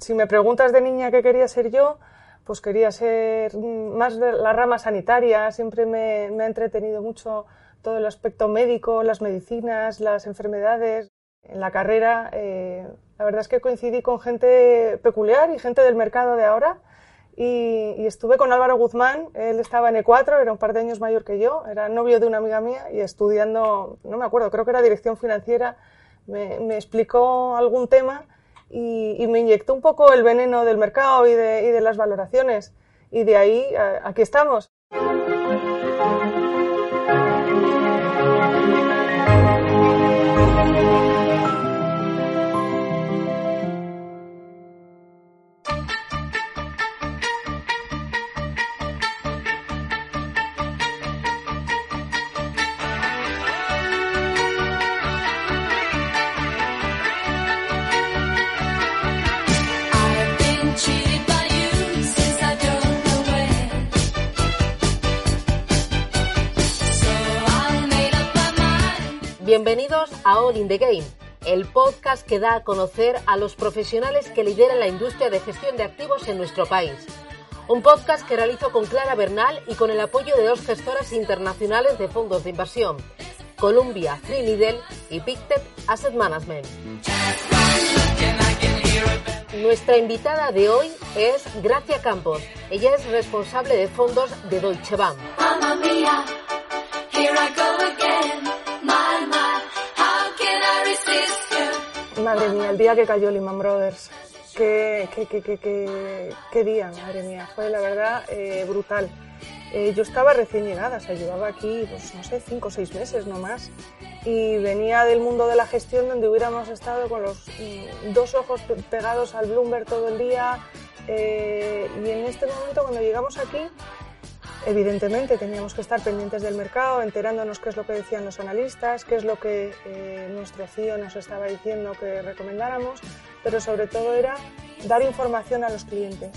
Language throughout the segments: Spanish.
si me preguntas de niña qué quería ser yo, pues quería ser más de la rama sanitaria, siempre me, ha entretenido mucho todo el aspecto médico, las medicinas, las enfermedades. En la carrera, eh, la verdad es que coincidí con gente peculiar y gente del mercado de ahora. Y, y, estuve con Álvaro Guzmán, él estaba en E4, era un par de años mayor que yo, era novio de una amiga mía y estudiando, no me acuerdo, creo que era dirección financiera, me, me explicó algún tema y, me inyectó un poco el veneno del mercado y de, y de las valoraciones. Y de ahí, aquí estamos. Bienvenidos a All in the Game, el podcast que da a conocer a los profesionales que lideran la industria de gestión de activos en nuestro país. Un podcast que realizo con Clara Bernal y con el apoyo de dos gestoras internacionales de fondos de inversión, Columbia Trinidad y Pictet Asset Management. Nuestra invitada de hoy es Gracia Campos. Ella es responsable de fondos de Deutsche Bank. Madre mía, el día que cayó Lehman Brothers. Qué, qué, qué, qué, día, madre mía. Fue la verdad eh, brutal. Eh, yo estaba recién llegada, o sea, llevaba aquí, pues no sé, cinco o seis meses no más. Y venía del mundo de la gestión donde hubiéramos estado con los mm, dos ojos pegados al Bloomberg todo el día. Eh, y en este momento, cuando llegamos aquí, Evidentemente teníamos que estar pendientes del mercado, enterándonos qué es lo que decían los analistas, qué es lo que eh, nuestro CIO nos estaba diciendo que recomendáramos, pero sobre todo era dar información a los clientes.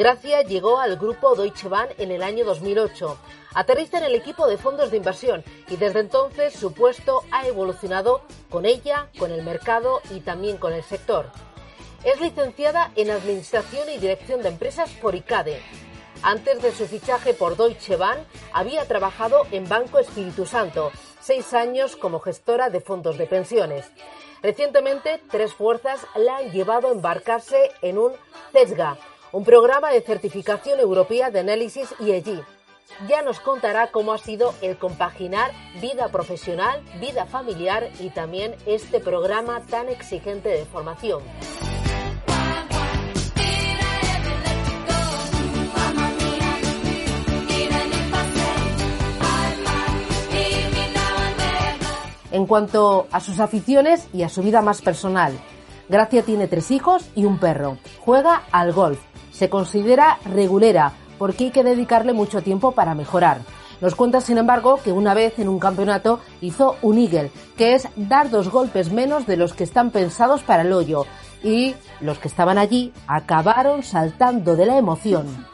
Gracia llegó al grupo Deutsche Bank en el año 2008. Aterriza en el equipo de fondos de inversión y desde entonces su puesto ha evolucionado con ella, con el mercado y también con el sector. Es licenciada en Administración y Dirección de Empresas por ICADE. Antes de su fichaje por Deutsche Bank, había trabajado en Banco Espíritu Santo, seis años como gestora de fondos de pensiones. Recientemente, tres fuerzas la han llevado a embarcarse en un CESGA, un programa de certificación europea de análisis IEG. Ya nos contará cómo ha sido el compaginar vida profesional, vida familiar y también este programa tan exigente de formación. En cuanto a sus aficiones y a su vida más personal, Gracia tiene tres hijos y un perro. Juega al golf se considera regulera porque hay que dedicarle mucho tiempo para mejorar. Nos cuenta, sin embargo, que una vez en un campeonato hizo un eagle, que es dar dos golpes menos de los que están pensados para el hoyo, y los que estaban allí acabaron saltando de la emoción.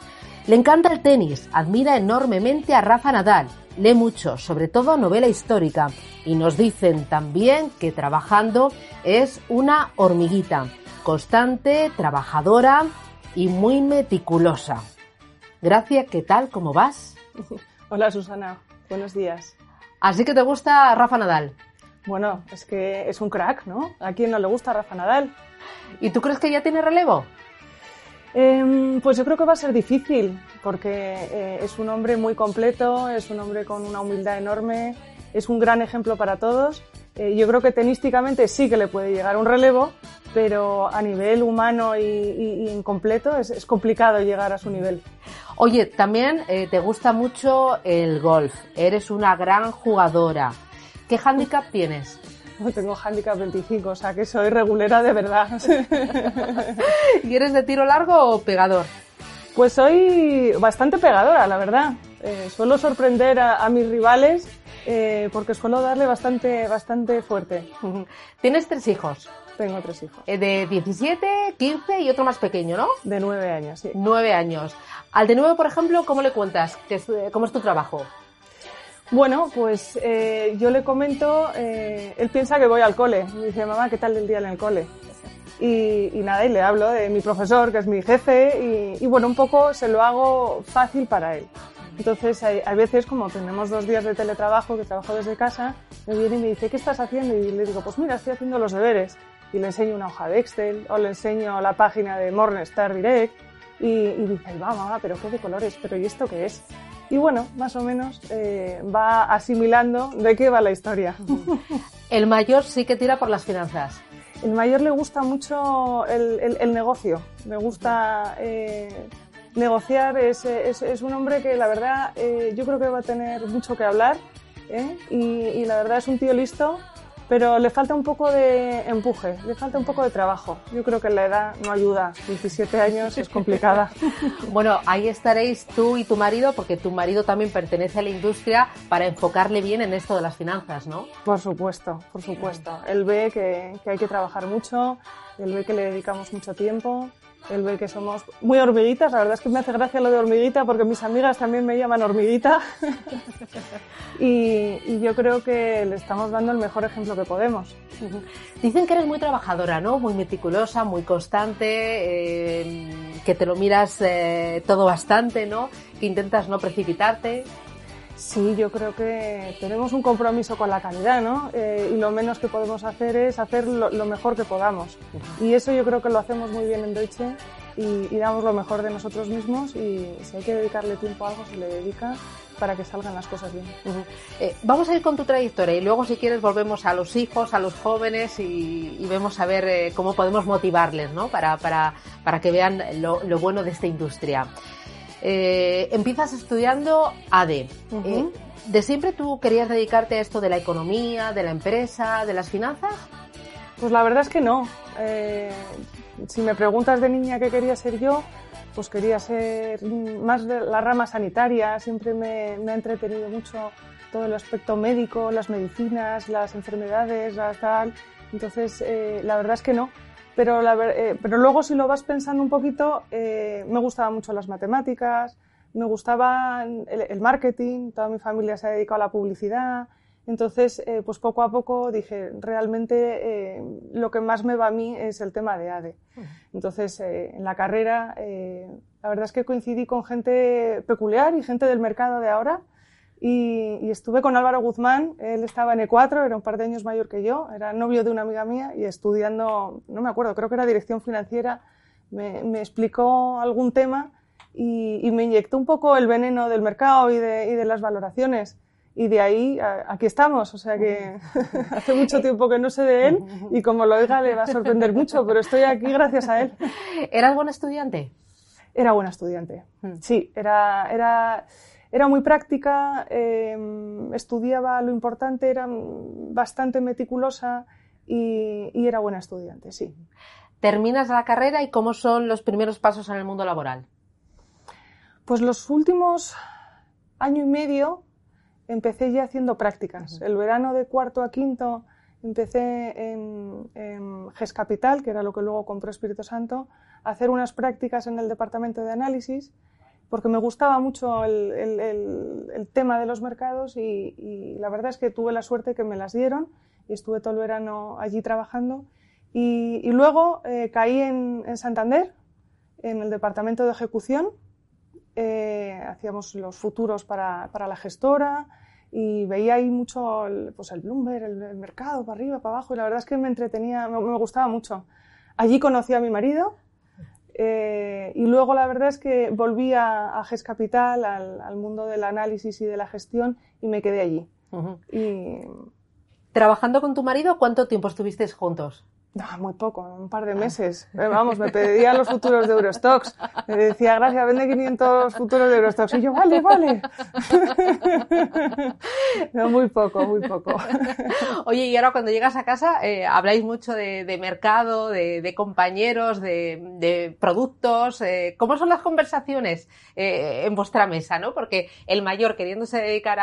Le encanta el tenis, admira enormemente a Rafa Nadal, lee mucho, sobre todo novela histórica, y nos dicen también que trabajando es una hormiguita, constante, trabajadora, y muy meticulosa. Gracias, ¿qué tal? ¿Cómo vas? Hola Susana, buenos días. Así que te gusta Rafa Nadal. Bueno, es que es un crack, ¿no? ¿A quién no le gusta Rafa Nadal? ¿Y tú crees que ya tiene relevo? Em, pues yo creo que va a ser difícil, porque eh, es un hombre muy completo, es un hombre con una humildad enorme, es un gran ejemplo para todos. Eh, yo creo que tenísticamente sí que le puede llegar un relevo, pero a nivel humano y, y, completo es, complicado llegar a su nivel. Oye, también eh, te gusta mucho el golf, eres una gran jugadora. ¿Qué hándicap tienes? No tengo handicap 25, o sea que soy regulera de verdad. ¿Y eres de tiro largo o pegador? Pues soy bastante pegadora, la verdad. Eh, suelo sorprender a, mis rivales eh, porque suelo darle bastante, bastante fuerte. ¿Tienes tres hijos? Tengo tres hijos. Eh, de 17, 15 y otro más pequeño, ¿no? De nueve años, sí. Nueve años. Al de nueve, por ejemplo, ¿cómo le cuentas? ¿Cómo es tu trabajo? Bueno, pues eh, yo le comento, eh, él piensa que voy al cole. Me dice, mamá, ¿qué tal el día en el cole? Y, nada, y le hablo de mi profesor, que es mi jefe, y, bueno, un poco se lo hago fácil para él. Entonces, hay, veces, como tenemos dos días de teletrabajo, que trabajo desde casa, me viene y me dice, ¿qué estás haciendo? Y le digo, pues mira, estoy haciendo los deberes. Y le enseño una hoja de Excel, o le enseño la página de Morningstar Direct, y, y dice, va, mamá, pero qué de colores, pero ¿y esto qué es? Y bueno, más o menos eh, va asimilando de qué va la historia. El mayor sí que tira por las finanzas. El mayor le gusta mucho el, negocio, le gusta eh, negociar, es, es, un hombre que la verdad eh, yo creo que va a tener mucho que hablar y, y la verdad es un tío listo pero le falta un poco de empuje, le falta un poco de trabajo. Yo creo que la edad no ayuda, 17 años es complicada. bueno, ahí estaréis tú y tu marido, porque tu marido también pertenece a la industria, para enfocarle bien en esto de las finanzas, ¿no? Por supuesto, por supuesto. Él ve que, que hay que trabajar mucho, él ve que le dedicamos mucho tiempo él ve que somos muy hormiguitas. La verdad es que me hace gracia lo de hormiguita porque mis amigas también me llaman hormiguita. y, yo creo que le estamos dando el mejor ejemplo que podemos. Dicen que eres muy trabajadora, ¿no? Muy meticulosa, muy constante, eh, que te lo miras eh, todo bastante, ¿no? Que intentas no precipitarte. Sí, yo creo que tenemos un compromiso con la calidad, ¿no? Eh, y lo menos que podemos hacer es hacer lo, mejor que podamos. Y eso yo creo que lo hacemos muy bien en Deutsche y, damos lo mejor de nosotros mismos y si hay que dedicarle tiempo a algo, se le dedica para que salgan las cosas bien. Eh, vamos a ir con tu trayectoria y luego si quieres volvemos a los hijos, a los jóvenes y, vemos a ver eh, cómo podemos motivarles, ¿no? Para, para, para que vean lo, lo bueno de esta industria. Eh, empiezas estudiando AD. Eh, ¿De siempre tú querías dedicarte a esto de la economía, de la empresa, de las finanzas? Pues la verdad es que no. Eh, si me preguntas de niña qué quería ser yo, pues quería ser más de la rama sanitaria. Siempre me, me ha entretenido mucho todo el aspecto médico, las medicinas, las enfermedades, la tal. Entonces, la verdad es que no. Pero, eh, pero luego si lo vas pensando un poquito, eh, me gustaban mucho las matemáticas, me gustaba el, marketing, toda mi familia se ha dedicado a la publicidad. Entonces, eh, pues poco a poco dije, realmente lo que más me va a mí es el tema de ADE. Entonces, en la carrera, la verdad es que coincidí con gente peculiar y gente del mercado de ahora y, estuve con Álvaro Guzmán, él estaba en E4, era un par de años mayor que yo, era novio de una amiga mía y estudiando, no me acuerdo, creo que era dirección financiera, me, me explicó algún tema y, me inyectó un poco el veneno del mercado y de, y de las valoraciones. Y de ahí aquí estamos, o sea que hace mucho tiempo que no sé de él y como lo oiga le va a sorprender mucho, pero estoy aquí gracias a él. ¿Eras buen estudiante? Era buena estudiante, hmm. sí, era, era, era muy práctica, em, estudiaba lo importante, era bastante meticulosa y, era buena estudiante, sí. ¿Terminas la carrera y cómo son los primeros pasos en el mundo laboral? Pues los últimos año y medio empecé ya haciendo prácticas. El verano de cuarto a quinto empecé en, en GES Capital, que era lo que luego compró Espíritu Santo, a hacer unas prácticas en el departamento de análisis porque me gustaba mucho el, tema de los mercados y, la verdad es que tuve la suerte que me las dieron y estuve todo el verano allí trabajando. Y, luego eh, caí en, Santander, en el departamento de ejecución. Eh, hacíamos los futuros para, para, la gestora y veía ahí mucho el, pues el Bloomberg, el, mercado, para arriba, para abajo, y la verdad es que me entretenía, me, me gustaba mucho. Allí conocí a mi marido, eh, y luego la verdad es que volví a, GES Capital, al, mundo del análisis y de la gestión, y me quedé allí. ¿Trabajando con tu marido, cuánto tiempo estuvisteis juntos? No, muy poco, un par de meses. Eh, vamos, me pedía los futuros de Eurostox. Me decía, gracias, vende 500 futuros de Eurostox. Y yo, vale, vale. No, muy poco, muy poco. Oye, y ahora cuando llegas a casa, eh, habláis mucho de, mercado, de, compañeros, de, productos. Eh, ¿Cómo son las conversaciones en vuestra mesa? ¿no? Porque el mayor queriéndose dedicar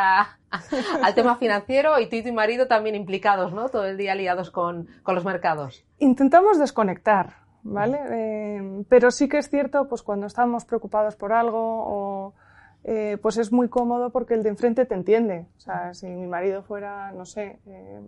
al tema financiero y tú y tu marido también implicados, ¿no? Todo el día liados con los mercados. Intentamos desconectar, ¿vale? Eh, pero sí que es cierto, pues cuando estamos preocupados por algo o eh, pues es muy cómodo porque el de enfrente te entiende. O sea, si mi marido fuera, no sé, eh,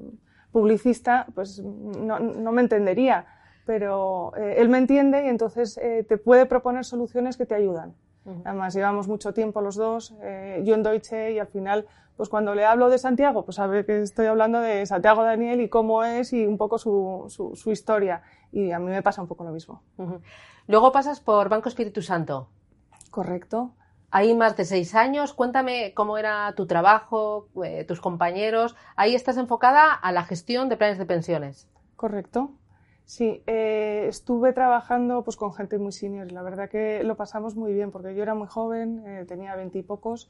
publicista, pues no, no, me entendería. Pero él me entiende y entonces te puede proponer soluciones que te ayudan. Además, llevamos mucho tiempo los dos, yo en Deutsche y al final pues cuando le hablo de Santiago, pues sabe que estoy hablando de Santiago Daniel y cómo es y un poco su, su, historia. Y a mí me pasa un poco lo mismo. Luego pasas por Banco Espíritu Santo. Correcto. Ahí más de seis años. Cuéntame cómo era tu trabajo, eh, tus compañeros. Ahí estás enfocada a la gestión de planes de pensiones. Correcto. Sí, eh, estuve trabajando pues, con gente muy senior. La verdad que lo pasamos muy bien porque yo era muy joven, eh, tenía veintipocos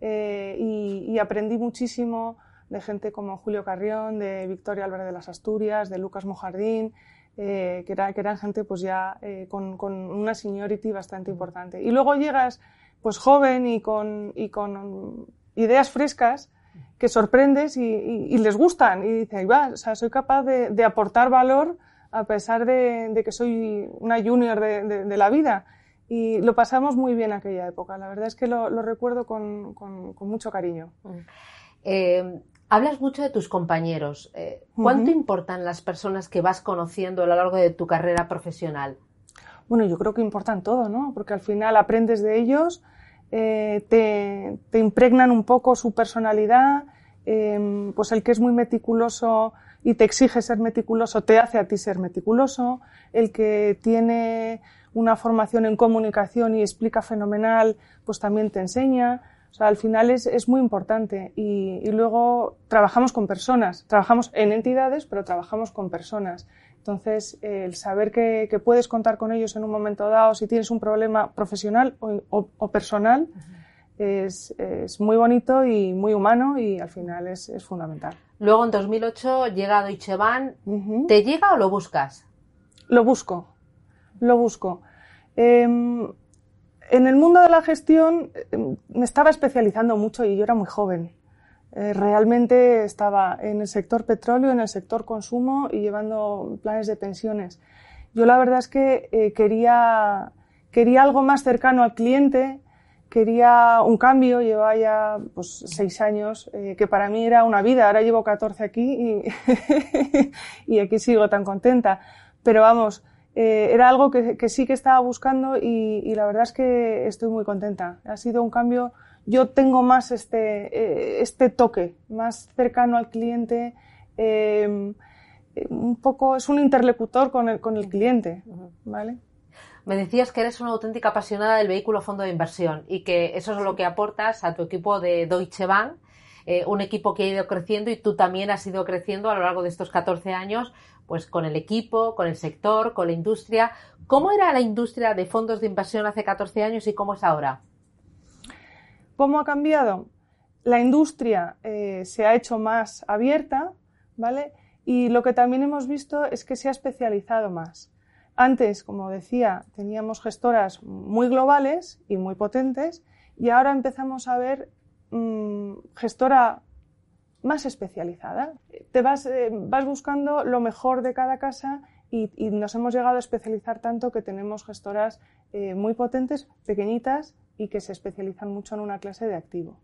eh, y, aprendí muchísimo de gente como Julio Carrión, de Victoria Álvarez de las Asturias, de Lucas Mojardín, eh, que, era, que, eran gente pues ya con, con, una seniority bastante importante. Y luego llegas pues joven y con, y con ideas frescas que sorprendes y, y, les gustan y dices, va, o sea, soy capaz de, de aportar valor a pesar de, de, que soy una junior de, de la vida y lo pasamos muy bien aquella época. La verdad es que lo, recuerdo con, mucho cariño. Mm. Eh, hablas mucho de tus compañeros. Eh, ¿Cuánto importan las personas que vas conociendo a lo largo de tu carrera profesional? Bueno, yo creo que importan todo, ¿no? Porque al final aprendes de ellos, eh, te, te, impregnan un poco su personalidad, pues el que es muy meticuloso y te exige ser meticuloso te hace a ti ser meticuloso, el que tiene una formación en comunicación y explica fenomenal, pues también te enseña. O sea, al final es, es muy importante. Y, luego trabajamos con personas, trabajamos en entidades, pero trabajamos con personas. Entonces, el saber que, puedes contar con ellos en un momento dado, si tienes un problema profesional o, personal, es, es, muy bonito y muy humano y al final es, es fundamental. Luego, en 2008, llega Deutsche Bahn. ¿Te llega o lo buscas? Lo busco lo busco. Em, en el mundo de la gestión em, me estaba especializando mucho y yo era muy joven. Eh, realmente estaba en el sector petróleo, en el sector consumo y llevando planes de pensiones. Yo la verdad es que eh, quería, quería algo más cercano al cliente, quería un cambio, llevaba ya pues, seis años, eh, que para mí era una vida, ahora llevo 14 aquí y, y aquí sigo tan contenta. Pero vamos, eh, era algo que, sí que estaba buscando y, la verdad es que estoy muy contenta. Ha sido un cambio. Yo tengo más este, eh, este toque, más cercano al cliente. Un poco, es un interlocutor con el, con el cliente, ¿vale? Me decías que eres una auténtica apasionada del vehículo fondo de inversión y que eso es lo que aportas a tu equipo de Deutsche Bank, un equipo que ha ido creciendo y tú también has ido creciendo a lo largo de estos 14 años pues con el equipo, con el sector, con la industria. ¿Cómo era la industria de fondos de inversión hace 14 años y cómo es ahora? ¿Cómo ha cambiado? La industria eh, se ha hecho más abierta, ¿vale? Y lo que también hemos visto es que se ha especializado más. Antes, como decía, teníamos gestoras muy globales y muy potentes y ahora empezamos a ver mmm, gestora más especializada. Te vas, eh, vas buscando lo mejor de cada casa y, nos hemos llegado a especializar tanto que tenemos gestoras eh, muy potentes, pequeñitas y que se especializan mucho en una clase de activo.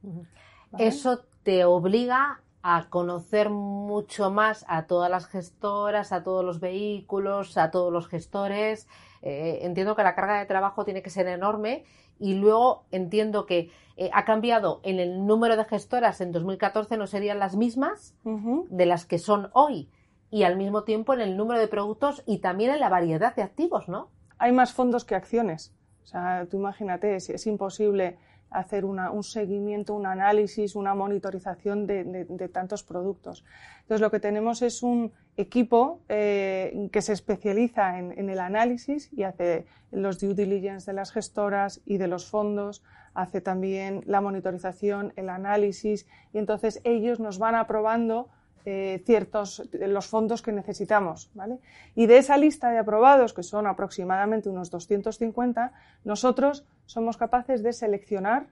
Eso te obliga a conocer mucho más a todas las gestoras, a todos los vehículos, a todos los gestores. Eh, entiendo que la carga de trabajo tiene que ser enorme y luego entiendo que eh, ha cambiado en el número de gestoras en 2014 no serían las mismas de las que son hoy y al mismo tiempo en el número de productos y también en la variedad de activos, ¿no? Hay más fondos que acciones. O sea, tú imagínate, es, es imposible hacer un seguimiento, un análisis, una monitorización de, tantos productos. Entonces, lo que tenemos es un equipo eh, que se especializa en, el análisis y hace los due diligence de las gestoras y de los fondos, hace también la monitorización, el análisis, y entonces ellos nos van aprobando eh, ciertos los fondos que necesitamos. ¿vale? Y de esa lista de aprobados, que son aproximadamente unos 250, nosotros somos capaces de seleccionar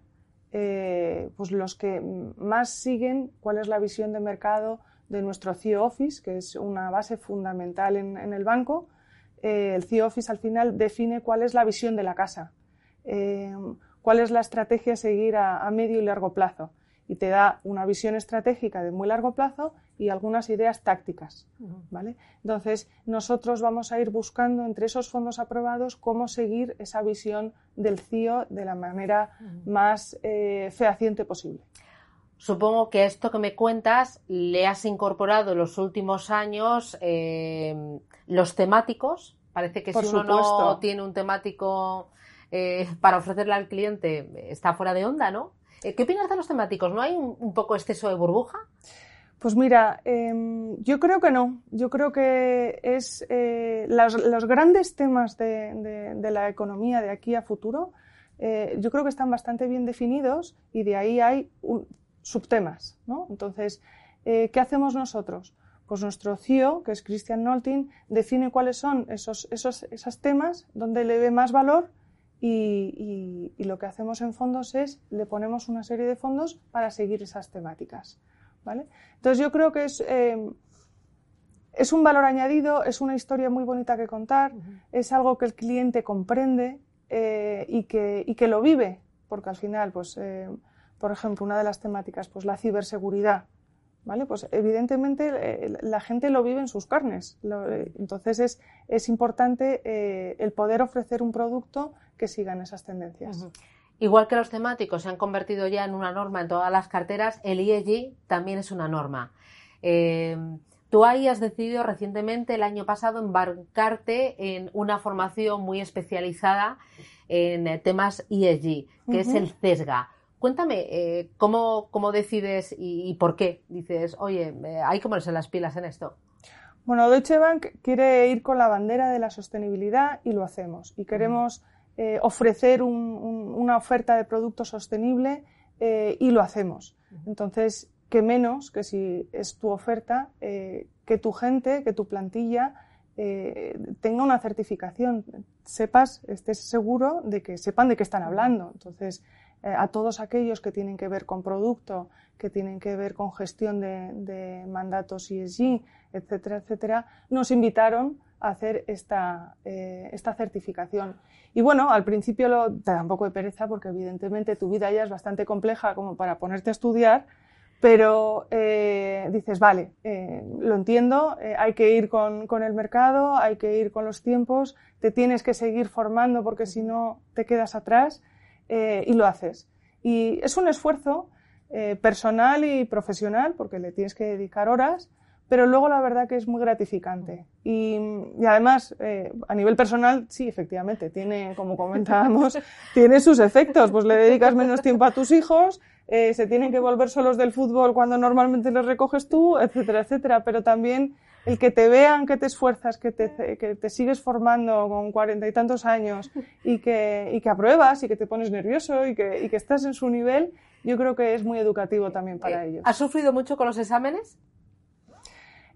eh, pues los que más siguen cuál es la visión de mercado de nuestro CEO Office, que es una base fundamental en, el banco. Eh, el CEO Office al final define cuál es la visión de la casa, cuál es la estrategia a seguir a medio y largo plazo y te da una visión estratégica de muy largo plazo y algunas ideas tácticas. ¿vale? Entonces, nosotros vamos a ir buscando entre esos fondos aprobados cómo seguir esa visión del CIO de la manera más eh, fehaciente posible. Supongo que esto que me cuentas le has incorporado en los últimos años eh, los temáticos. Parece que si uno no tiene un temático eh, para ofrecerle al cliente está fuera de onda, ¿no? ¿Qué opinas de los temáticos? ¿No hay un, poco exceso de burbuja? Pues mira, em, yo creo que no. Yo creo que es eh, los, grandes temas de, la economía de aquí a futuro. Eh, yo creo que están bastante bien definidos y de ahí hay subtemas. ¿no? Entonces, ¿qué hacemos nosotros? Pues nuestro CEO, que es Christian Nolting, define cuáles son esos, esos, esos temas donde le ve más valor y, lo que hacemos en fondos es le ponemos una serie de fondos para seguir esas temáticas. ¿Vale? Entonces yo creo que es, eh, es un valor añadido, es una historia muy bonita que contar, es algo que el cliente comprende eh, y, que, y, que, lo vive, porque al final, pues, eh, por ejemplo, una de las temáticas, pues la ciberseguridad. ¿Vale? Pues evidentemente la gente lo vive en sus carnes. entonces es, es importante el poder ofrecer un producto que sigan esas tendencias. Igual que los temáticos se han convertido ya en una norma en todas las carteras, el ESG también es una norma. Eh, tú ahí has decidido recientemente, el año pasado, embarcarte en una formación muy especializada en eh, temas ESG, que es el CESGA. Cuéntame, eh, ¿cómo, decides y, por qué dices, oye, hay que ponerse las pilas en esto? Bueno, Deutsche Bank quiere ir con la bandera de la sostenibilidad y lo hacemos. Y queremos eh, ofrecer una oferta de producto sostenible eh, y lo hacemos. Entonces, ¿qué menos que si es tu oferta, eh, que tu gente, que tu plantilla tenga una certificación, sepas, estés seguro de que sepan de qué están hablando. Entonces, a todos aquellos que tienen que ver con producto, que tienen que ver con gestión de, de mandatos ESG, etcétera, etcétera, nos invitaron hacer esta, eh, esta certificación. Y bueno, al principio lo, te da un poco de pereza porque evidentemente tu vida ya es bastante compleja como para ponerte a estudiar, pero eh, dices, vale, eh, lo entiendo, hay que ir con, con, el mercado, hay que ir con los tiempos, te tienes que seguir formando porque si no te quedas atrás y lo haces. Y es un esfuerzo personal y profesional porque le tienes que dedicar horas, pero luego la verdad que es muy gratificante. Y, además, eh, a nivel personal, sí, efectivamente, tiene, como comentábamos, tiene sus efectos. Pues le dedicas menos tiempo a tus hijos, eh, se tienen que volver solos del fútbol cuando normalmente los recoges tú, etcétera, etcétera. Pero también el que te vean que te esfuerzas, que te, que te sigues formando con cuarenta y tantos años y que, y que apruebas y que te pones nervioso y que, y que estás en su nivel, yo creo que es muy educativo también para eh, ellos. ¿Has sufrido mucho con los exámenes?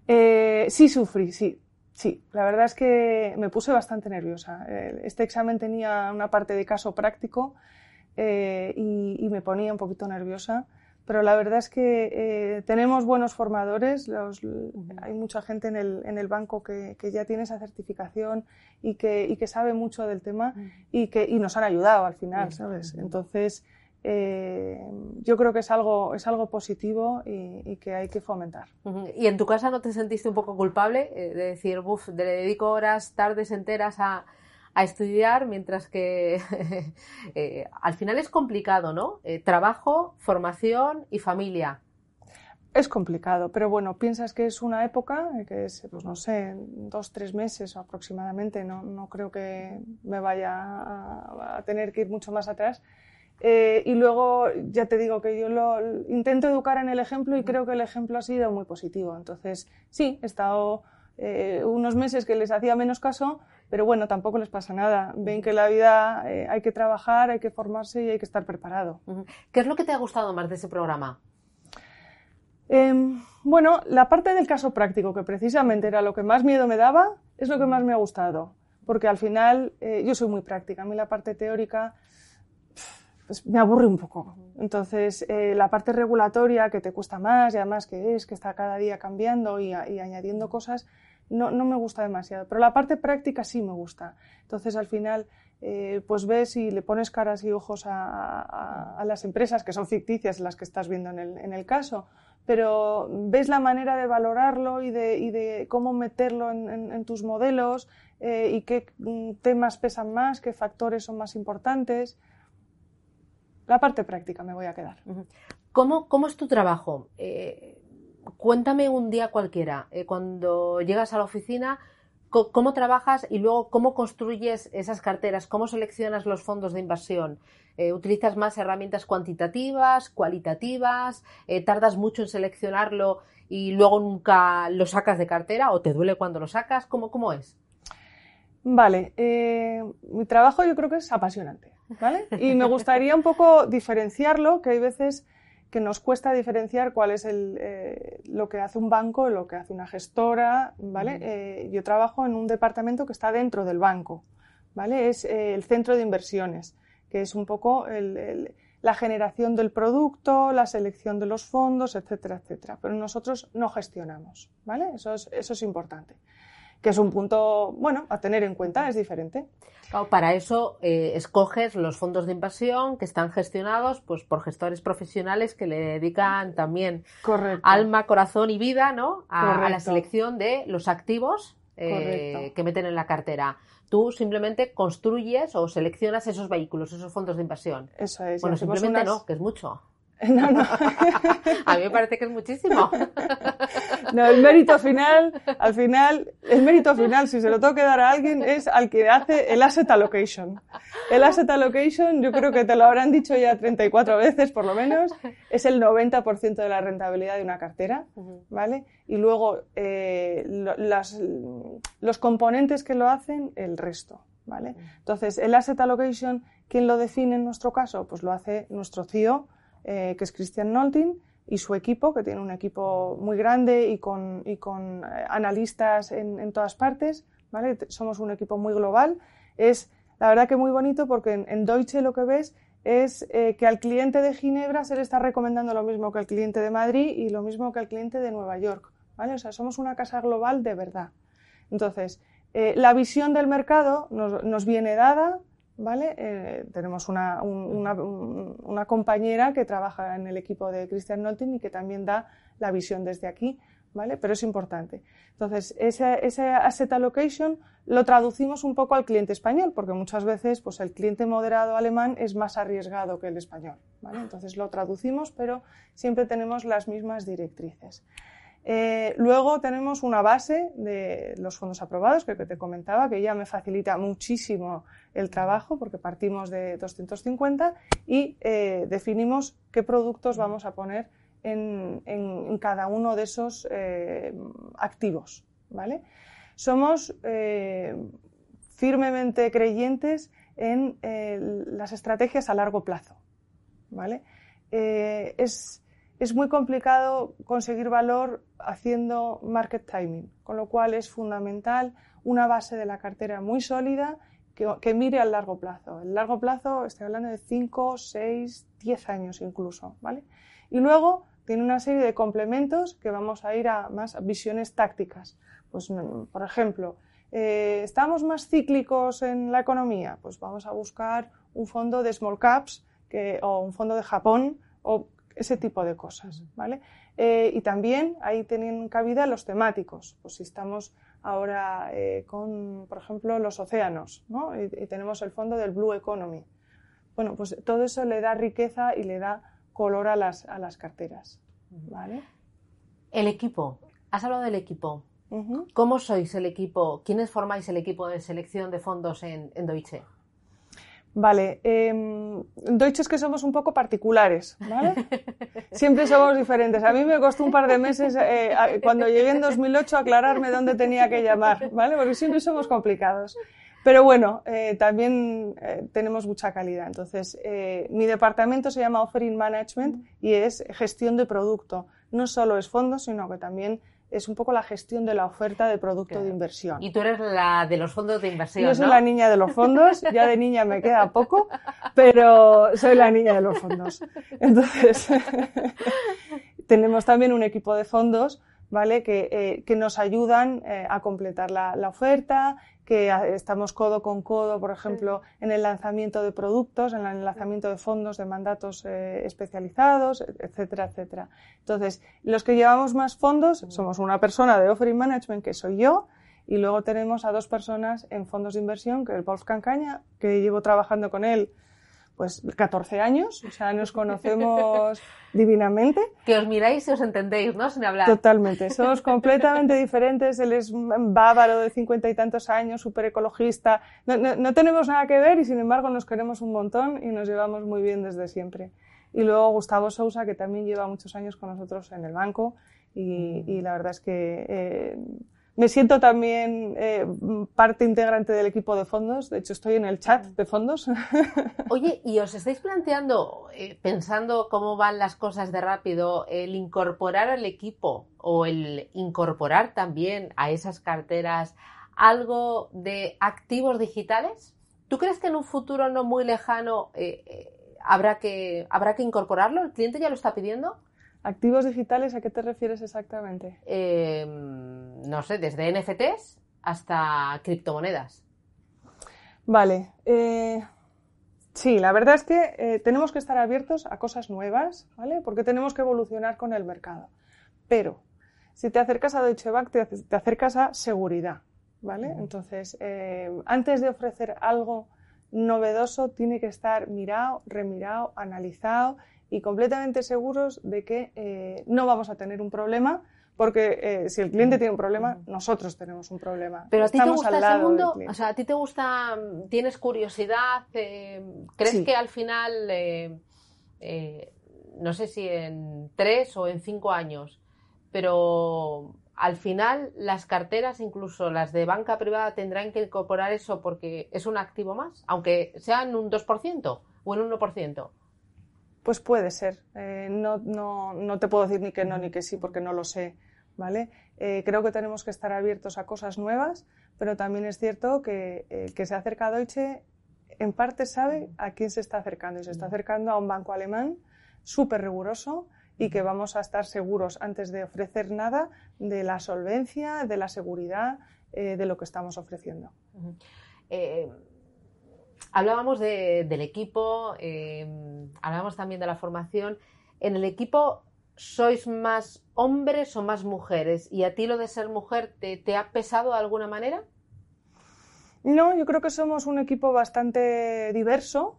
Eh, sí sufrí, sí. Sí, la verdad es que me puse bastante nerviosa. Eh, este examen tenía una parte de caso práctico eh, y, me ponía un poquito nerviosa, pero la verdad es que tenemos buenos formadores, hay mucha gente en el, en el banco que, que, ya tiene esa certificación y que, y que sabe mucho del tema y que y nos han ayudado al final, ¿sabes? Entonces, eh, yo creo que es algo, es algo positivo y, que hay que fomentar. ¿Y en tu casa no te sentiste un poco culpable eh, de decir, uff, le dedico horas, tardes enteras a, estudiar, mientras que eh, al final es complicado, ¿no? trabajo, formación y familia. Es complicado, pero bueno, piensas que es una época, que es, pues no sé, dos, tres meses aproximadamente, no, no creo que me vaya a tener que ir mucho más atrás Eh, y luego, ya te digo que yo lo intento educar en el ejemplo y creo que el ejemplo ha sido muy positivo. Entonces, sí, he estado eh, unos meses que les hacía menos caso, pero bueno, tampoco les pasa nada. Ven que la vida eh, hay que trabajar, hay que formarse y hay que estar preparado. ¿Qué es lo que te ha gustado más de ese programa? Em, bueno, la parte del caso práctico, que precisamente era lo que más miedo me daba, es lo que más me ha gustado. Porque al final yo soy muy práctica. A mí la parte teórica pues me aburre un poco. Entonces, eh, la parte regulatoria que te cuesta más y además que es que está cada día cambiando y, añadiendo cosas, no, no, me gusta demasiado. Pero la parte práctica sí me gusta. Entonces, al final, eh, pues ves y le pones caras y ojos a, las empresas que son ficticias las que estás viendo en el, en el caso, pero ves la manera de valorarlo y de, y de cómo meterlo en, en, tus modelos eh, y qué mm, temas pesan más, qué factores son más importantes. La parte práctica me voy a quedar. ¿Cómo, cómo es tu trabajo? Eh, cuéntame un día cualquiera, eh, cuando llegas a la oficina, ¿cómo trabajas y luego cómo construyes esas carteras? ¿Cómo seleccionas los fondos de inversión? Eh, ¿Utilizas más herramientas cuantitativas, cualitativas? ¿Tardas mucho en seleccionarlo y luego nunca lo sacas de cartera o te duele cuando lo sacas? ¿Cómo, cómo es? Vale, mi trabajo yo creo que es apasionante. ¿Vale? Y me gustaría un poco diferenciarlo, que hay veces que nos cuesta diferenciar cuál es el, eh, lo que hace un banco, lo que hace una gestora, ¿vale? Eh, yo trabajo en un departamento que está dentro del banco, ¿vale? Es eh, el centro de inversiones, que es un poco la generación del producto, la selección de los fondos, etcétera, etcétera. Pero nosotros no gestionamos, ¿vale? Eso es, eso es importante que es un punto, bueno, a tener en cuenta, es diferente. para eso eh, escoges los fondos de inversión que están gestionados pues, por gestores profesionales que le dedican también alma, corazón y vida ¿no? a, la selección de los activos eh, que meten en la cartera. Tú simplemente construyes o seleccionas esos vehículos, esos fondos de inversión. Eso es. Bueno, simplemente no, que es mucho. No, no. A mí me parece que es muchísimo. No, el mérito final, al final, el mérito final, si se lo tengo que dar a alguien, es al que hace el asset allocation. El asset allocation, yo creo que te lo habrán dicho ya 34 veces por lo menos, es el 90% de la rentabilidad de una cartera, ¿vale? Y luego eh, los componentes que lo hacen, el resto, ¿vale? Entonces, el asset allocation, ¿quién lo define en nuestro caso? Pues lo hace nuestro CEO, eh, que es Christian Nolting, y su equipo, que tiene un equipo muy grande y con, y con eh, analistas en, en, todas partes. ¿vale? Somos un equipo muy global. Es la verdad que muy bonito porque en, Deutsche lo que ves es eh, que al cliente de Ginebra se le está recomendando lo mismo que al cliente de Madrid y lo mismo que al cliente de Nueva York. ¿vale? O sea, somos una casa global de verdad. Entonces, la visión del mercado nos, nos viene dada, ¿vale? Eh, tenemos una, compañera que trabaja en el equipo de Christian Nolting y que también da la visión desde aquí, ¿vale? Pero es importante. Entonces, ese, ese, asset allocation lo traducimos un poco al cliente español, porque muchas veces pues, el cliente moderado alemán es más arriesgado que el español, ¿vale? Entonces lo traducimos, pero siempre tenemos las mismas directrices. Eh, luego tenemos una base de los fondos aprobados, que, te comentaba, que ya me facilita muchísimo el trabajo, porque partimos de 250 y eh, definimos qué productos vamos a poner en, cada uno de esos eh, activos. ¿vale? Somos firmemente creyentes en las estrategias a largo plazo. ¿vale? es es muy complicado conseguir valor haciendo market timing, con lo cual es fundamental una base de la cartera muy sólida que, mire al largo plazo. El largo plazo, estoy hablando de 5, 6, 10 años incluso, ¿vale? Y luego tiene una serie de complementos que vamos a ir a más visiones tácticas. Pues, mm, por ejemplo, eh, ¿estamos más cíclicos en la economía? Pues vamos a buscar un fondo de small caps o un fondo de Japón o ese tipo de cosas, ¿vale? Eh, y también ahí tienen cabida los temáticos, pues si estamos ahora eh, con, por ejemplo, los océanos, ¿no? Y, tenemos el fondo del Blue Economy. Bueno, pues todo eso le da riqueza y le da color a las, a las carteras, ¿vale? El equipo. Has hablado del equipo. ¿Cómo sois el equipo? ¿Quiénes formáis el equipo de selección de fondos en, en Deutsche? Vale, eh, Deutsche es que somos un poco particulares, ¿vale? Siempre somos diferentes. A mí me costó un par de meses, eh, cuando llegué en 2008, aclararme dónde tenía que llamar, ¿vale? Porque siempre somos complicados. Pero bueno, eh, también eh, tenemos mucha calidad. Entonces, eh, mi departamento se llama Offering Management y es gestión de producto. No solo es fondos, sino que también es un poco la gestión de la oferta de producto de inversión. Y tú eres la de los fondos de inversión. Yo soy la niña de los fondos, ya de niña me queda poco, pero soy la niña de los fondos. Entonces, tenemos también un equipo de fondos ¿vale? que, eh, que nos ayudan eh, a completar la, la, oferta, que estamos codo con codo, por ejemplo, en el lanzamiento de productos, en el lanzamiento de fondos, de mandatos eh, especializados, etcétera, etcétera. Entonces, los que llevamos más fondos somos una persona de Offering Management, que soy yo, y luego tenemos a dos personas en fondos de inversión, que es el Wolfgang Caña, que llevo trabajando con él pues 14 años, o sea, nos conocemos divinamente. Que os miráis y os entendéis, ¿no? Sin hablar. Totalmente, somos completamente diferentes, él es bávaro de cincuenta y tantos años, súper ecologista, no, no, no, tenemos nada que ver y sin embargo nos queremos un montón y nos llevamos muy bien desde siempre. Y luego Gustavo Sousa, que también lleva muchos años con nosotros en el banco y, y la verdad es que... Eh, me siento también eh, parte integrante del equipo de fondos, de hecho estoy en el chat de fondos. Oye, ¿y os estáis planteando, eh, pensando cómo van las cosas de rápido, el incorporar al equipo o el incorporar también a esas carteras algo de activos digitales? ¿Tú crees que en un futuro no muy lejano eh, habrá, que, habrá que incorporarlo? ¿El cliente ya lo está pidiendo? ¿Activos digitales a qué te refieres exactamente? Eh, no sé, desde NFTs hasta criptomonedas. Vale. Eh, sí, la verdad es que eh, tenemos que estar abiertos a cosas nuevas, ¿vale? Porque tenemos que evolucionar con el mercado. Pero si te acercas a Deutsche Bank, te, te acercas a seguridad, ¿vale? Entonces, eh, antes de ofrecer algo novedoso, tiene que estar mirado, remirado, analizado y completamente seguros de que eh, no vamos a tener un problema, porque eh, si el cliente tiene un problema, nosotros tenemos un problema. Pero a ti te gusta ese mundo, o sea, a ti te gusta, tienes curiosidad, eh, crees sí. que al final, eh, no sé si en tres o en cinco años, pero al final las carteras, incluso las de banca privada, tendrán que incorporar eso porque es un activo más, aunque sea en un 2% o en un 1%. Pues puede ser. Eh, no, no, no, te puedo decir ni que no ni que sí porque no lo sé. ¿vale? Eh, creo que tenemos que estar abiertos a cosas nuevas, pero también es cierto que, eh, que se acerca a Deutsche, en parte sabe a quién se está acercando y se está acercando a un banco alemán súper riguroso y que vamos a estar seguros antes de ofrecer nada de la solvencia, de la seguridad eh, de lo que estamos ofreciendo. Uh -huh. Hablábamos de, del equipo, eh, hablábamos también de la formación. En el equipo, ¿sois más hombres o más mujeres? ¿Y a ti lo de ser mujer te, te ha pesado de alguna manera? No, yo creo que somos un equipo bastante diverso,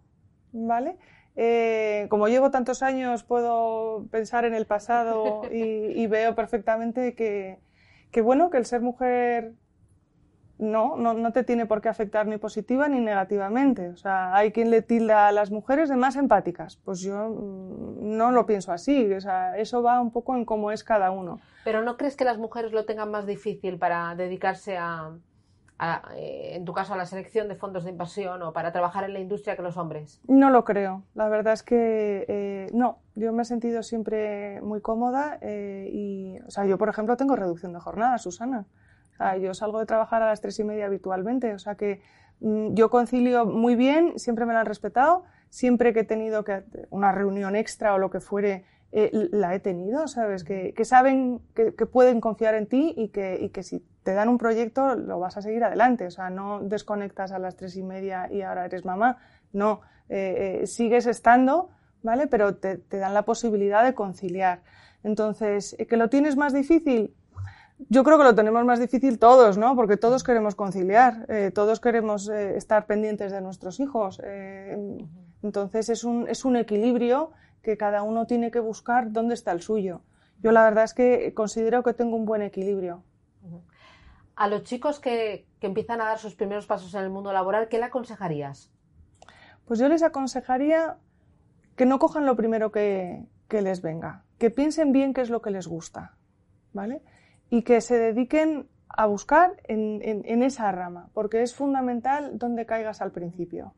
¿vale? Eh, como llevo tantos años, puedo pensar en el pasado y, y veo perfectamente que, que, bueno, que el ser mujer no, no, no, te tiene por qué afectar ni positiva ni negativamente. O sea, hay quien le tilda a las mujeres de más empáticas. Pues yo no lo pienso así. O sea, eso va un poco en cómo es cada uno. Pero ¿no crees que las mujeres lo tengan más difícil para dedicarse a, a eh, en tu caso, a la selección de fondos de inversión o para trabajar en la industria que los hombres? No lo creo. La verdad es que eh, no. Yo me he sentido siempre muy cómoda eh, y, o sea, yo, por ejemplo, tengo reducción de jornada, Susana. Sea, yo salgo de trabajar a las tres y media habitualmente, o sea que mmm, yo concilio muy bien, siempre me lo han respetado, siempre que he tenido que una reunión extra o lo que fuere, eh, la he tenido, ¿sabes? Que, que saben que, que, pueden confiar en ti y que, y que si te dan un proyecto lo vas a seguir adelante, o sea, no desconectas a las tres y media y ahora eres mamá, no, eh, eh, sigues estando, ¿vale? Pero te, te dan la posibilidad de conciliar. Entonces, ¿que lo tienes más difícil? Yo creo que lo tenemos más difícil todos, ¿no? Porque todos queremos conciliar, eh, todos queremos eh, estar pendientes de nuestros hijos. Eh, entonces es un, es un equilibrio que cada uno tiene que buscar dónde está el suyo. Yo la verdad es que considero que tengo un buen equilibrio. A los chicos que, que empiezan a dar sus primeros pasos en el mundo laboral, ¿qué le aconsejarías? Pues yo les aconsejaría que no cojan lo primero que, que les venga, que piensen bien qué es lo que les gusta, ¿vale? Y que se dediquen a buscar en, esa rama, porque es fundamental donde caigas al principio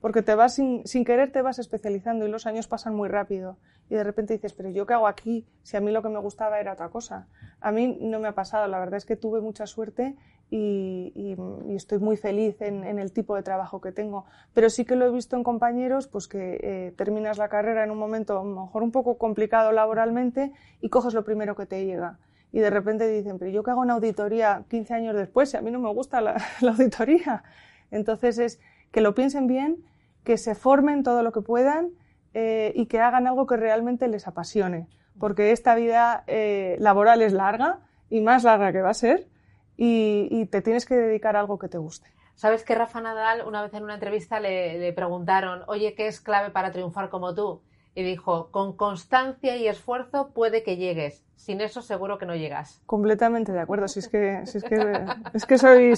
porque te vas sin, querer te vas especializando y los años pasan muy rápido y de repente dices, pero yo qué hago aquí si a mí lo que me gustaba era otra cosa. A mí no me ha pasado, la verdad es que tuve mucha suerte y, estoy muy feliz en, en, el tipo de trabajo que tengo, pero sí que lo he visto en compañeros pues que eh, terminas la carrera en un momento a lo mejor un poco complicado laboralmente y coges lo primero que te llega. Y de repente dicen, pero yo qué hago en auditoría 15 años después si a mí no me gusta la, auditoría. Entonces es que lo piensen bien, que se formen todo lo que puedan eh, y que hagan algo que realmente les apasione, porque esta vida eh, laboral es larga y más larga que va a ser y, y, te tienes que dedicar a algo que te guste. Sabes que Rafa Nadal una vez en una entrevista le preguntaron, oye, ¿qué es clave para triunfar como tú? Y dijo, con constancia y esfuerzo puede que llegues. Sin eso seguro que no llegas. Completamente de acuerdo. Si es que, si es que, es que soy,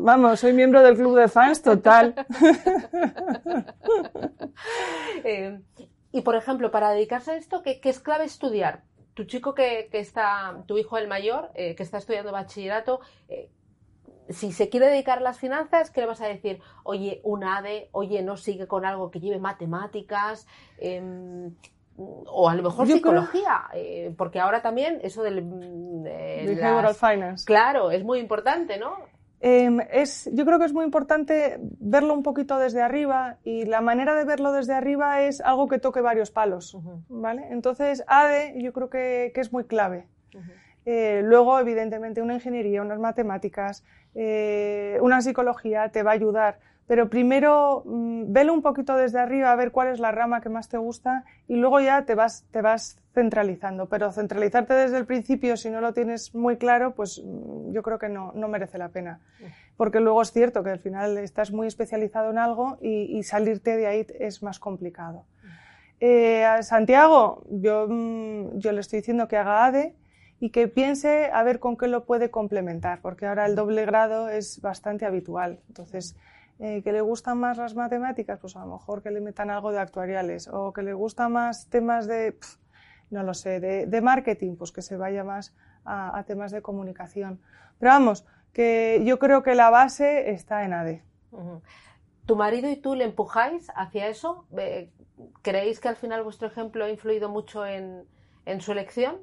vamos, soy miembro del club de fans total. eh, y por ejemplo, para dedicarse a esto, ¿qué, qué es clave estudiar? Tu chico que, que, está, tu hijo el mayor, eh, que está estudiando bachillerato, eh, si se quiere dedicar a las finanzas, ¿qué le vas a decir? Oye, un ADE, oye, no sigue con algo que lleve matemáticas, eh, o a lo mejor yo psicología, creo... eh, porque ahora también eso del... De Behavioral Finance. Claro, es muy importante, ¿no? Eh, es, yo creo que es muy importante verlo un poquito desde arriba y la manera de verlo desde arriba es algo que toque varios palos, uh -huh. ¿vale? Entonces, ADE yo creo que, que es muy clave. Uh -huh. Eh, luego, evidentemente, una ingeniería, unas matemáticas, eh, una psicología te va a ayudar. Pero primero, mmm, velo un poquito desde arriba a ver cuál es la rama que más te gusta y luego ya te vas, te vas centralizando. Pero centralizarte desde el principio, si no lo tienes muy claro, pues mm, yo creo que no, no merece la pena. Porque luego es cierto que al final estás muy especializado en algo y, y salirte de ahí es más complicado. Eh, a Santiago, yo, mm, yo le estoy diciendo que haga ADE y que piense a ver con qué lo puede complementar, porque ahora el doble grado es bastante habitual. Entonces, eh, que le gustan más las matemáticas, pues a lo mejor que le metan algo de actuariales, o que le gustan más temas de, pff, no lo sé, de, de, marketing, pues que se vaya más a, a, temas de comunicación. Pero vamos, que yo creo que la base está en -huh. ¿Tu marido y tú le empujáis hacia eso? ¿Creéis que al final vuestro ejemplo ha influido mucho en, en su elección?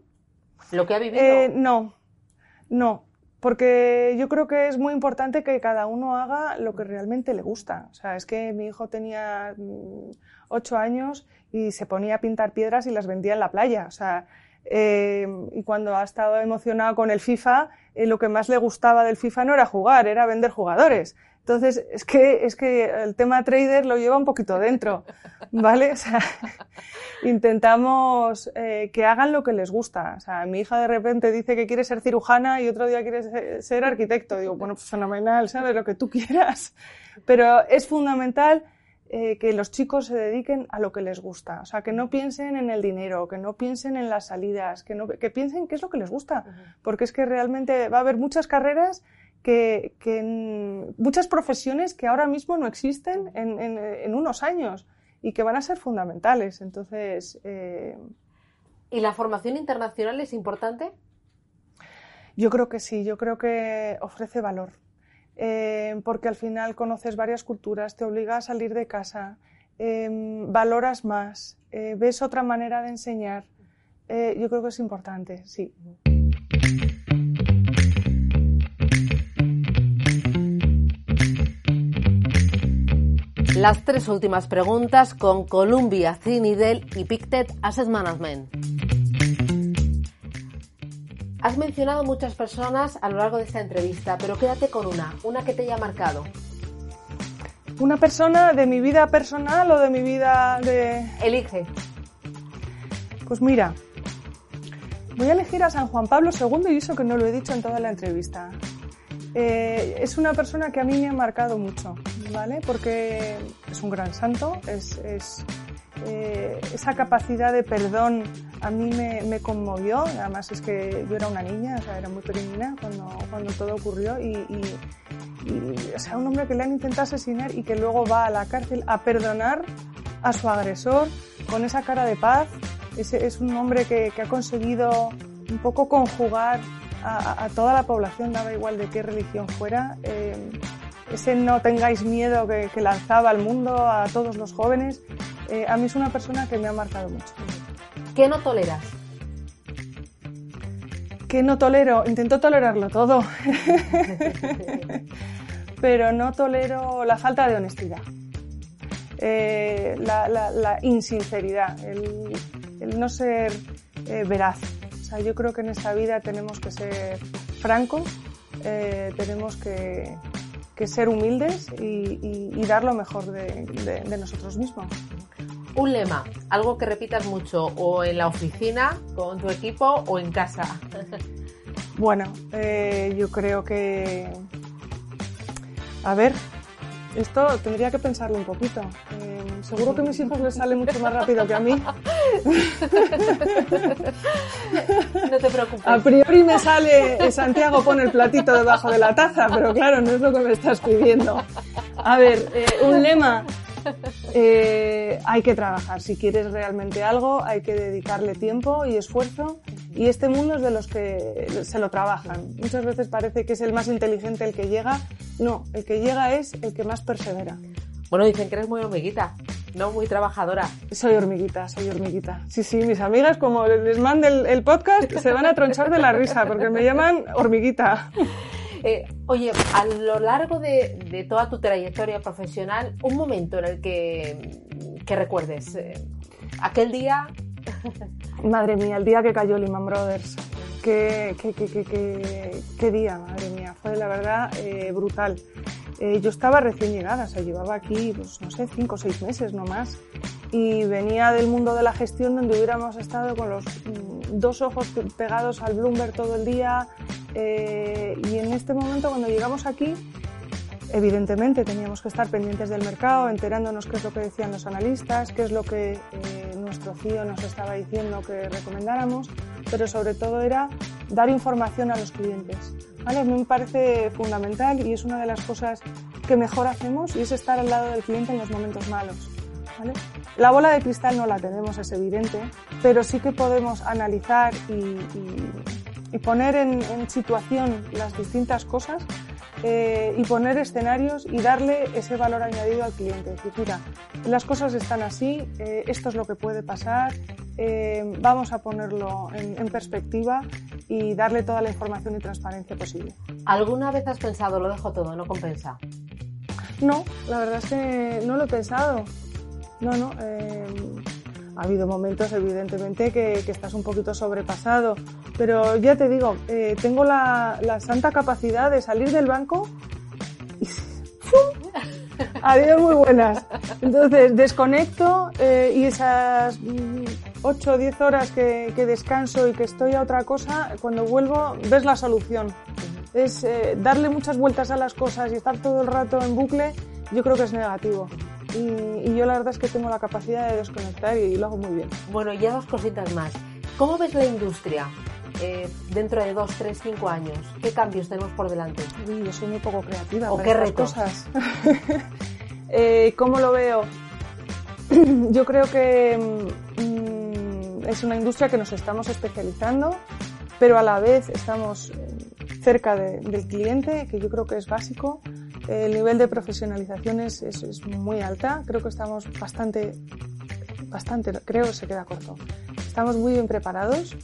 ¿Lo que ha vivido? Eh, no, no, porque yo creo que es muy importante que cada uno haga lo que realmente le gusta. O sea, es que mi hijo tenía mm, ocho años y se ponía a pintar piedras y las vendía en la playa. O sea, eh, y cuando ha estado emocionado con el FIFA, eh, lo que más le gustaba del FIFA no era jugar, era vender jugadores. Entonces, es que, es que el tema trader lo lleva un poquito dentro, ¿vale? O sea, intentamos eh, que hagan lo que les gusta. O sea, mi hija de repente dice que quiere ser cirujana y otro día quiere ser arquitecto. Digo, bueno, pues fenomenal, ¿sabes? Lo que tú quieras. Pero es fundamental eh, que los chicos se dediquen a lo que les gusta. O sea, que no piensen en el dinero, que no piensen en las salidas, que, no, que piensen qué es lo que les gusta. Porque es que realmente va a haber muchas carreras que, que en muchas profesiones que ahora mismo no existen en, en, en, unos años y que van a ser fundamentales. Entonces. Eh... ¿Y la formación internacional es importante? Yo creo que sí, yo creo que ofrece valor. Eh, porque al final conoces varias culturas, te obliga a salir de casa, eh, valoras más, eh, ves otra manera de enseñar. Eh, yo creo que es importante, sí. Las tres últimas preguntas con Columbia, Trinidad y Pictet Asset Management. Has mencionado muchas personas a lo largo de esta entrevista, pero quédate con una, una que te haya marcado. ¿Una persona de mi vida personal o de mi vida de...? Elige. Pues mira, voy a elegir a San Juan Pablo II y eso que no lo he dicho en toda la entrevista. Eh, es una persona que a mí me ha marcado mucho, ¿vale? Porque es un gran santo, es, es eh, esa capacidad de perdón a mí me, me, conmovió, además es que yo era una niña, o sea, era muy pequeñina cuando, cuando todo ocurrió y, y, o sea, un hombre que le han intentado asesinar y que luego va a la cárcel a perdonar a su agresor con esa cara de paz. Es, es un hombre que, que, ha conseguido un poco conjugar a, a, toda la población, daba igual de qué religión fuera. Eh, ese no tengáis miedo que, que, lanzaba al mundo a todos los jóvenes, eh, a mí es una persona que me ha marcado mucho. ¿Qué no toleras? ¿Qué no tolero? Intento tolerarlo todo. Pero no tolero la falta de honestidad. Eh, la, la, la, insinceridad, el, el no ser eh, veraz. O sea, yo creo que en esta vida tenemos que ser francos, eh, tenemos que, que, ser humildes y, y, y, dar lo mejor de, de, de, nosotros mismos. Un lema, algo que repitas mucho o en la oficina, con tu equipo o en casa. Bueno, eh, yo creo que... A ver, esto tendría que pensarlo un poquito. Eh, seguro que a mis hijos les sale mucho más rápido que a mí. No te preocupes. A priori me sale Santiago pone el platito debajo de la taza, pero claro, no es lo que me estás pidiendo. A ver, eh, un lema. Eh, hay que trabajar. Si quieres realmente algo, hay que dedicarle tiempo y esfuerzo. Y este mundo es de los que se lo trabajan. Muchas veces parece que es el más inteligente el que llega. No, el que llega es el que más persevera. Bueno, dicen que eres muy hormiguita, no muy trabajadora. Soy hormiguita, soy hormiguita. Sí, sí, mis amigas, como les mande el, el podcast, se van a tronchar de la risa porque me llaman hormiguita. Eh, oye, a lo largo de, toda tu trayectoria profesional, un momento en el que, que recuerdes, eh, aquel día... Madre mía, el día que cayó Lehman Brothers. Qué, qué, qué día, madre mía. Fue la verdad eh, brutal. Eh, yo estaba recién llegada, o sea, llevaba aquí, pues no sé, cinco o seis meses no más. Y venía del mundo de la gestión donde hubiéramos estado con los mm, dos ojos pegados al Bloomberg todo el día. Eh, y en este momento, cuando llegamos aquí, evidentemente teníamos que estar pendientes del mercado, enterándonos qué es lo que decían los analistas, qué es lo que eh, nuestro CIO nos estaba diciendo que recomendáramos, pero sobre todo era dar información a los clientes. ¿vale? Me parece fundamental y es una de las cosas que mejor hacemos y es estar al lado del cliente en los momentos malos. ¿vale? La bola de cristal no la tenemos, es evidente, pero sí que podemos analizar y, y, y poner en, en situación las distintas cosas eh, y poner escenarios y darle ese valor añadido al cliente. Es decir, mira, las cosas están así, eh, esto es lo que puede pasar, eh, vamos a ponerlo en, en, perspectiva y darle toda la información y transparencia posible. ¿Alguna vez has pensado, lo dejo todo, no compensa? No, la verdad es que no lo he pensado. No, no. Ha habido momentos, evidentemente, que, que, estás un poquito sobrepasado, pero ya te digo, eh, tengo la, la, santa capacidad de salir del banco y ¡fum! Adiós, muy buenas. Entonces, desconecto eh, y esas 8 o 10 horas que, que, descanso y que estoy a otra cosa, cuando vuelvo ves la solución. Es eh, darle muchas vueltas a las cosas y estar todo el rato en bucle, yo creo que es negativo. Y, y, yo la verdad es que tengo la capacidad de desconectar y lo hago muy bien. Bueno, ya dos cositas más. ¿Cómo ves la industria eh, dentro de dos, tres, cinco años? ¿Qué cambios tenemos por delante? Uy, yo soy muy poco creativa. ¿O qué retos? Cosas. eh, ¿Cómo lo veo? yo creo que mm, es una industria que nos estamos especializando, pero a la vez estamos cerca de, del cliente, que yo creo que es básico el nivel de profesionalización es, es, es, muy alta. Creo que estamos bastante, bastante, creo que se queda corto. Estamos muy bien preparados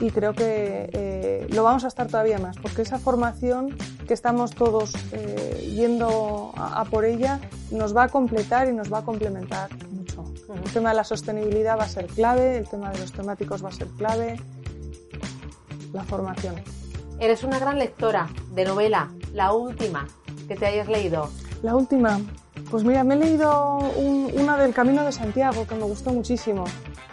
y creo que eh, lo vamos a estar todavía más, porque esa formación que estamos todos eh, yendo a, a, por ella nos va a completar y nos va a complementar mucho. Uh -huh. El tema de la sostenibilidad va a ser clave, el tema de los temáticos va a ser clave, la formación. Eres una gran lectora de novela, la última, que te hayas leído? La última. Pues mira, me he leído un, una del Camino de Santiago que me gustó muchísimo.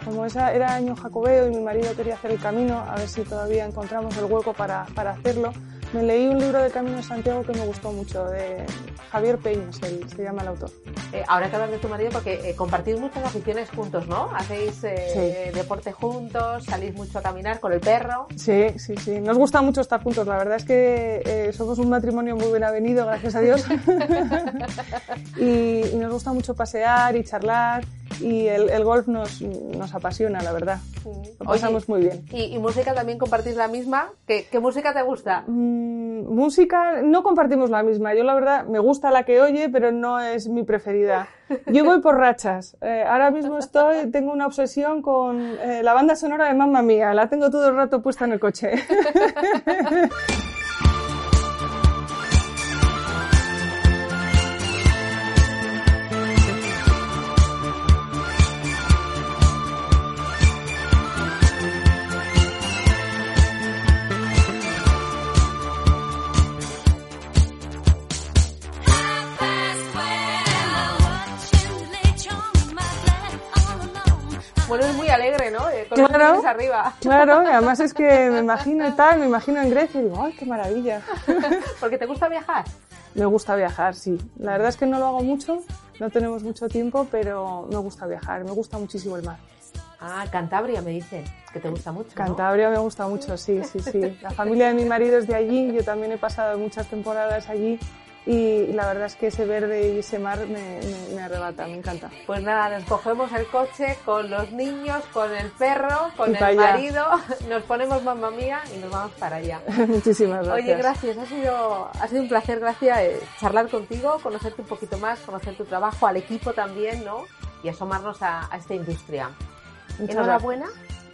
Como esa era año jacobeo y mi marido quería hacer el camino, a ver si todavía encontramos el hueco para, para hacerlo. Me leí un libro de Camino de Santiago que me gustó mucho, de Javier Peñas, se llama el autor. Eh, ahora que hablas de tu marido, porque eh, compartís muchas aficiones juntos, ¿no? Hacéis eh, deporte juntos, salís mucho a caminar con el perro. Sí, sí, sí. Nos gusta mucho estar juntos. La verdad es que somos un matrimonio muy bien avenido, gracias a Dios. y, y nos gusta mucho pasear y charlar y el, golf nos, nos, apasiona, la verdad. Lo pasamos muy bien. ¿y, música también compartís la misma? ¿Qué, qué música te gusta? Mm, música, no compartimos la misma. Yo la verdad me gusta la que oye, pero no es mi preferida. Yo voy por rachas. Eh, ahora mismo estoy, tengo una obsesión con eh, la banda sonora de Mamma Mía. La tengo todo el rato puesta en el coche. con claro, los arriba. Claro, y además es que me imagino y tal, me imagino en Grecia y digo, ¡ay, qué maravilla! ¿Porque te gusta viajar? Me gusta viajar, sí. La verdad es que no lo hago mucho, no tenemos mucho tiempo, pero me gusta viajar, me gusta muchísimo el mar. Ah, Cantabria me dicen que te gusta mucho. Cantabria me gusta mucho, sí, sí, sí. La familia de mi marido es de allí, yo también he pasado muchas temporadas allí y la verdad es que ese verde y ese mar me, arrebata, me encanta. Pues nada, nos cogemos el coche con los niños, con el perro, con el marido, nos ponemos mamá mía y nos vamos para allá. Muchísimas gracias. Oye, gracias, ha sido, ha sido un placer, gracias, eh, charlar contigo, conocerte un poquito más, conocer tu trabajo, al equipo también, ¿no? Y asomarnos a, esta industria. Enhorabuena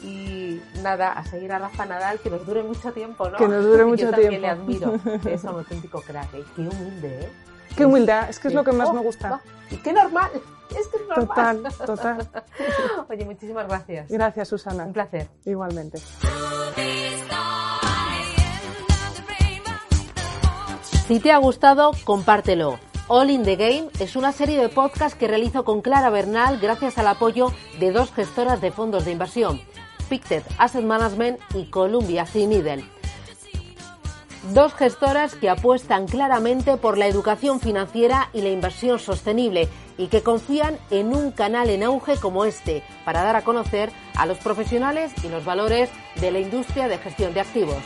y nada, a seguir a Rafa Nadal, que nos dure mucho tiempo, ¿no? Que nos dure mucho Yo tiempo. le admiro, es un auténtico crack, ¿eh? qué humilde, ¿eh? Qué humildad, es que es lo que más oh, me gusta. Y qué normal, es que es normal. Total, total. Oye, muchísimas gracias. Gracias, Susana. Un placer. Igualmente. Si te ha gustado, compártelo. All in the Game es una serie de podcasts que realizo con Clara Bernal gracias al apoyo de dos gestoras de fondos de inversión Pictet Asset Management y Columbia Needle. Dos gestoras que apuestan claramente por la educación financiera y la inversión sostenible y que confían en un canal en auge como este para dar a conocer a los profesionales y los valores de la industria de gestión de activos.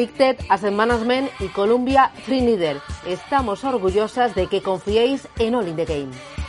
Pictet Asset Management y Columbia Free Leader. Estamos orgullosas de que confiéis en All in the Game.